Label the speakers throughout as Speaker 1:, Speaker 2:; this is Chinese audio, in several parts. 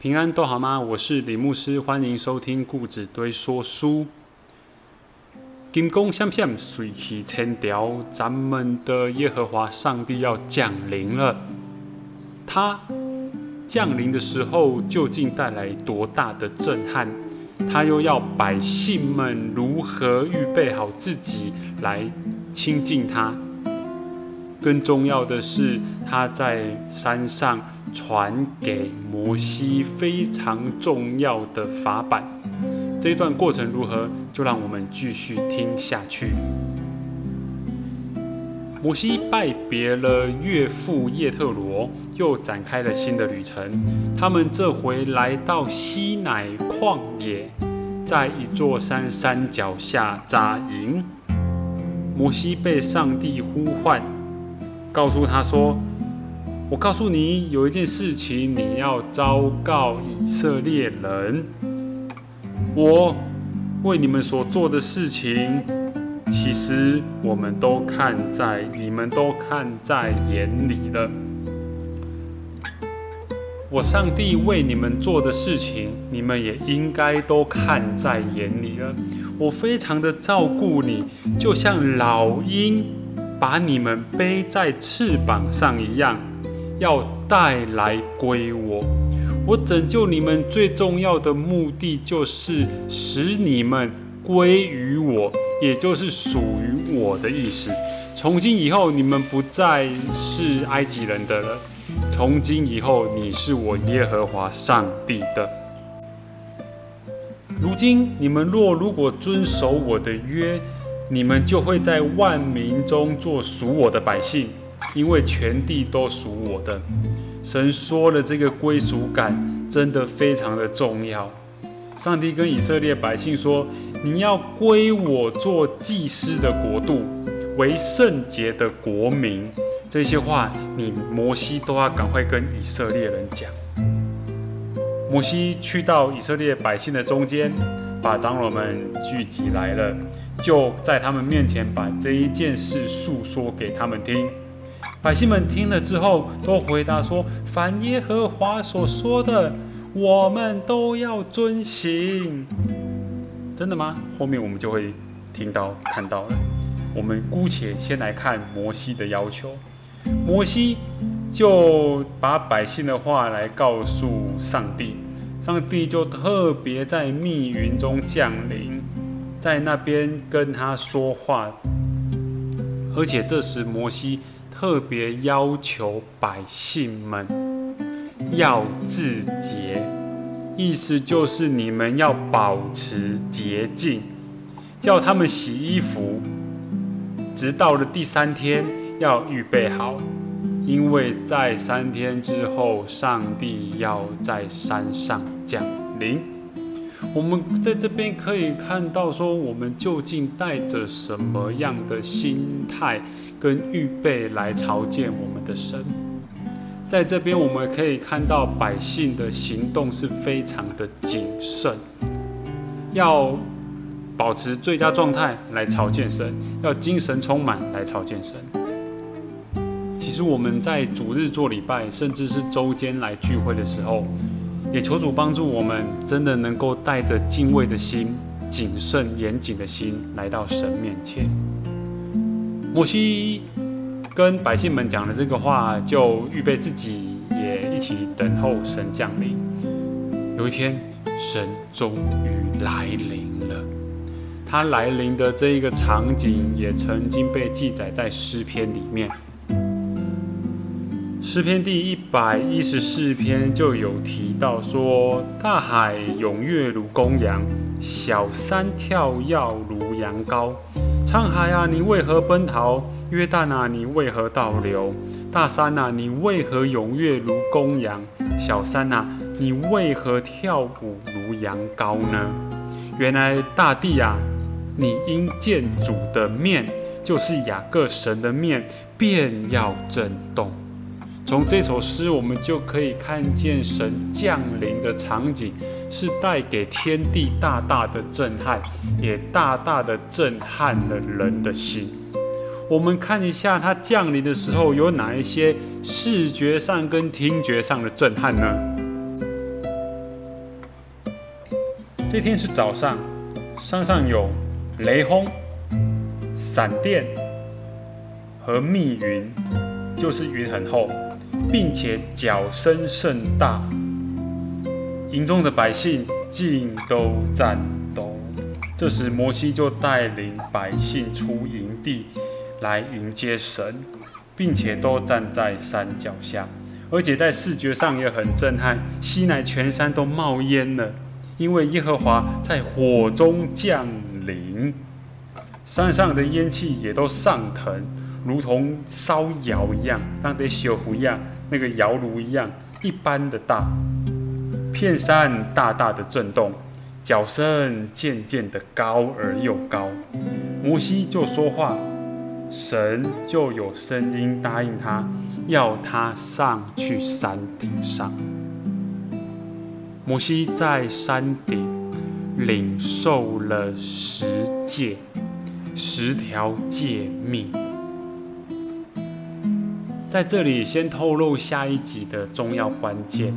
Speaker 1: 平安都好吗？我是李牧师，欢迎收听故纸堆说书。金光闪闪，水气千条，咱们的耶和华上帝要降临了。他降临的时候，究竟带来多大的震撼？他又要百姓们如何预备好自己来亲近他？更重要的是，他在山上传给摩西非常重要的法版。这一段过程如何？就让我们继续听下去。摩西拜别了岳父叶特罗，又展开了新的旅程。他们这回来到西乃旷野，在一座山山脚下扎营。摩西被上帝呼唤。告诉他说：“我告诉你，有一件事情你要昭告以色列人。我为你们所做的事情，其实我们都看在你们都看在眼里了。我上帝为你们做的事情，你们也应该都看在眼里了。我非常的照顾你，就像老鹰。”把你们背在翅膀上一样，要带来归我。我拯救你们最重要的目的，就是使你们归于我，也就是属于我的意思。从今以后，你们不再是埃及人的了。从今以后，你是我耶和华上帝的。如今你们若如果遵守我的约，你们就会在万民中做属我的百姓，因为全地都属我的。神说了，这个归属感真的非常的重要。上帝跟以色列百姓说：“你要归我做祭司的国度，为圣洁的国民。”这些话，你摩西都要赶快跟以色列人讲。摩西去到以色列百姓的中间，把长老们聚集来了。就在他们面前把这一件事诉说给他们听，百姓们听了之后，都回答说：“凡耶和华所说的，我们都要遵行。”真的吗？后面我们就会听到看到了。我们姑且先来看摩西的要求，摩西就把百姓的话来告诉上帝，上帝就特别在密云中降临。在那边跟他说话，而且这时摩西特别要求百姓们要自洁，意思就是你们要保持洁净，叫他们洗衣服，直到了第三天要预备好，因为在三天之后，上帝要在山上降临。我们在这边可以看到，说我们究竟带着什么样的心态跟预备来朝见我们的神？在这边我们可以看到百姓的行动是非常的谨慎，要保持最佳状态来朝见神，要精神充满来朝见神。其实我们在主日做礼拜，甚至是周间来聚会的时候。也求主帮助我们，真的能够带着敬畏的心、谨慎严谨的心来到神面前。摩西跟百姓们讲了这个话，就预备自己也一起等候神降临。有一天，神终于来临了。他来临的这一个场景，也曾经被记载在诗篇里面。诗篇第一百一十四篇就有提到说：“大海踊跃如公羊，小山跳跃如羊羔。沧海啊，你为何奔逃？约旦啊，你为何倒流？大山啊，你为何踊跃如公羊？小山啊，你为何跳舞如羊羔呢？原来大地啊，你因见主的面，就是雅各神的面，便要震动。”从这首诗，我们就可以看见神降临的场景，是带给天地大大的震撼，也大大的震撼了人的心。我们看一下他降临的时候有哪一些视觉上跟听觉上的震撼呢？这天是早上，山上有雷轰、闪电和密云，就是云很厚，并且脚声甚大。营中的百姓尽都战斗。这时，摩西就带领百姓出营地来迎接神，并且都站在山脚下，而且在视觉上也很震撼。西乃全山都冒烟了，因为耶和华在火中降临，山上的烟气也都上腾，如同烧窑一样，当得小壶一样，那个窑炉一样一般的大。片山大大的震动，脚声渐渐的高而又高。摩西就说话，神就有声音答应他，要他上去山顶上。摩西在山顶领受了十诫，十条诫命。在这里先透露下一集的重要关键。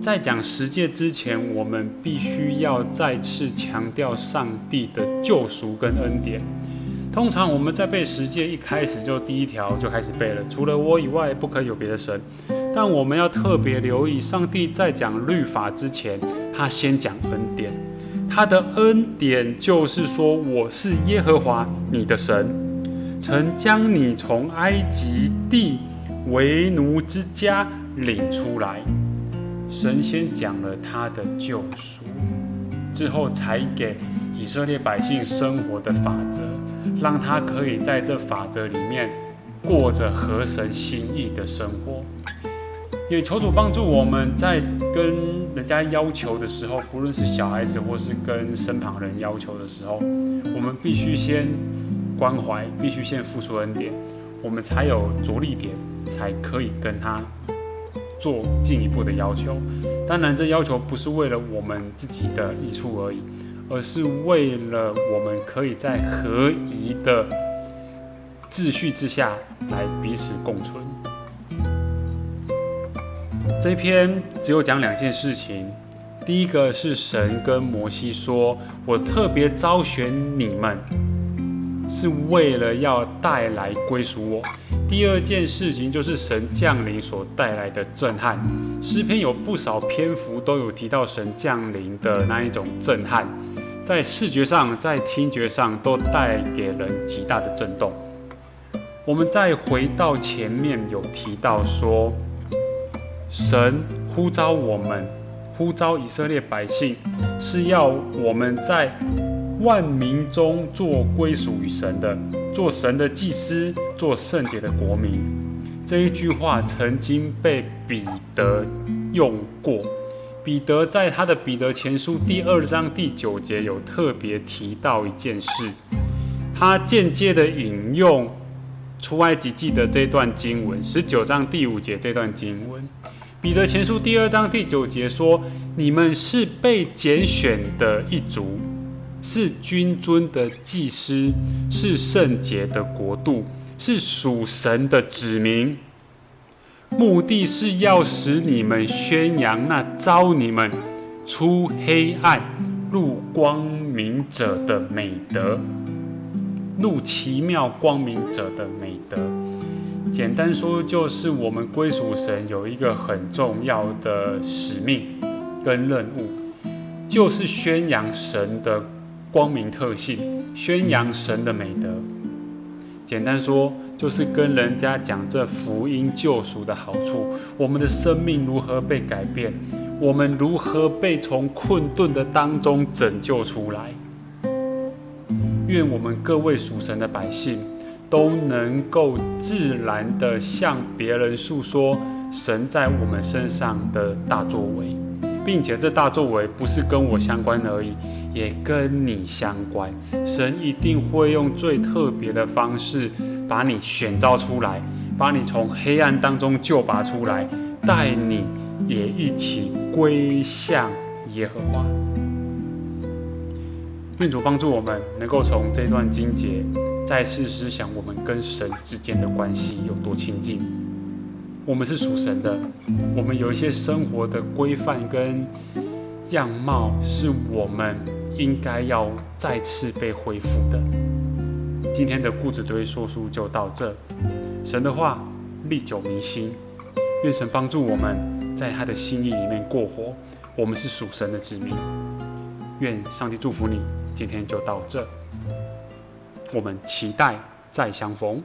Speaker 1: 在讲十诫之前，我们必须要再次强调上帝的救赎跟恩典。通常我们在背十诫一开始就第一条就开始背了，除了我以外不可以有别的神。但我们要特别留意，上帝在讲律法之前，他先讲恩典。他的恩典就是说，我是耶和华你的神，曾将你从埃及地为奴之家领出来。神先讲了他的救赎，之后才给以色列百姓生活的法则，让他可以在这法则里面过着合神心意的生活。也求主帮助我们在跟人家要求的时候，不论是小孩子或是跟身旁人要求的时候，我们必须先关怀，必须先付出恩典，我们才有着力点，才可以跟他。做进一步的要求，当然，这要求不是为了我们自己的益处而已，而是为了我们可以在合宜的秩序之下来彼此共存。这篇只有讲两件事情，第一个是神跟摩西说：“我特别招选你们，是为了要带来归属我。”第二件事情就是神降临所带来的震撼。诗篇有不少篇幅都有提到神降临的那一种震撼，在视觉上、在听觉上都带给人极大的震动。我们再回到前面有提到说，神呼召我们，呼召以色列百姓，是要我们在万民中做归属于神的。做神的祭司，做圣洁的国民，这一句话曾经被彼得用过。彼得在他的彼得前书第二章第九节有特别提到一件事，他间接的引用出埃及记的这段经文，十九章第五节这段经文。彼得前书第二章第九节说：“你们是被拣选的一族。”是君尊的祭司，是圣洁的国度，是属神的子民。目的是要使你们宣扬那招你们出黑暗入光明者的美德，入奇妙光明者的美德。简单说，就是我们归属神有一个很重要的使命跟任务，就是宣扬神的。光明特性，宣扬神的美德。简单说，就是跟人家讲这福音救赎的好处，我们的生命如何被改变，我们如何被从困顿的当中拯救出来。愿我们各位属神的百姓都能够自然的向别人诉说神在我们身上的大作为。并且这大作为不是跟我相关而已，也跟你相关。神一定会用最特别的方式把你选召出来，把你从黑暗当中救拔出来，带你也一起归向耶和华。愿主帮助我们，能够从这段经节再次思想我们跟神之间的关系有多亲近。我们是属神的，我们有一些生活的规范跟样貌是我们应该要再次被恢复的。今天的固执堆说书就到这，神的话历久弥新，愿神帮助我们在他的心意里面过活。我们是属神的子民，愿上帝祝福你。今天就到这，我们期待再相逢。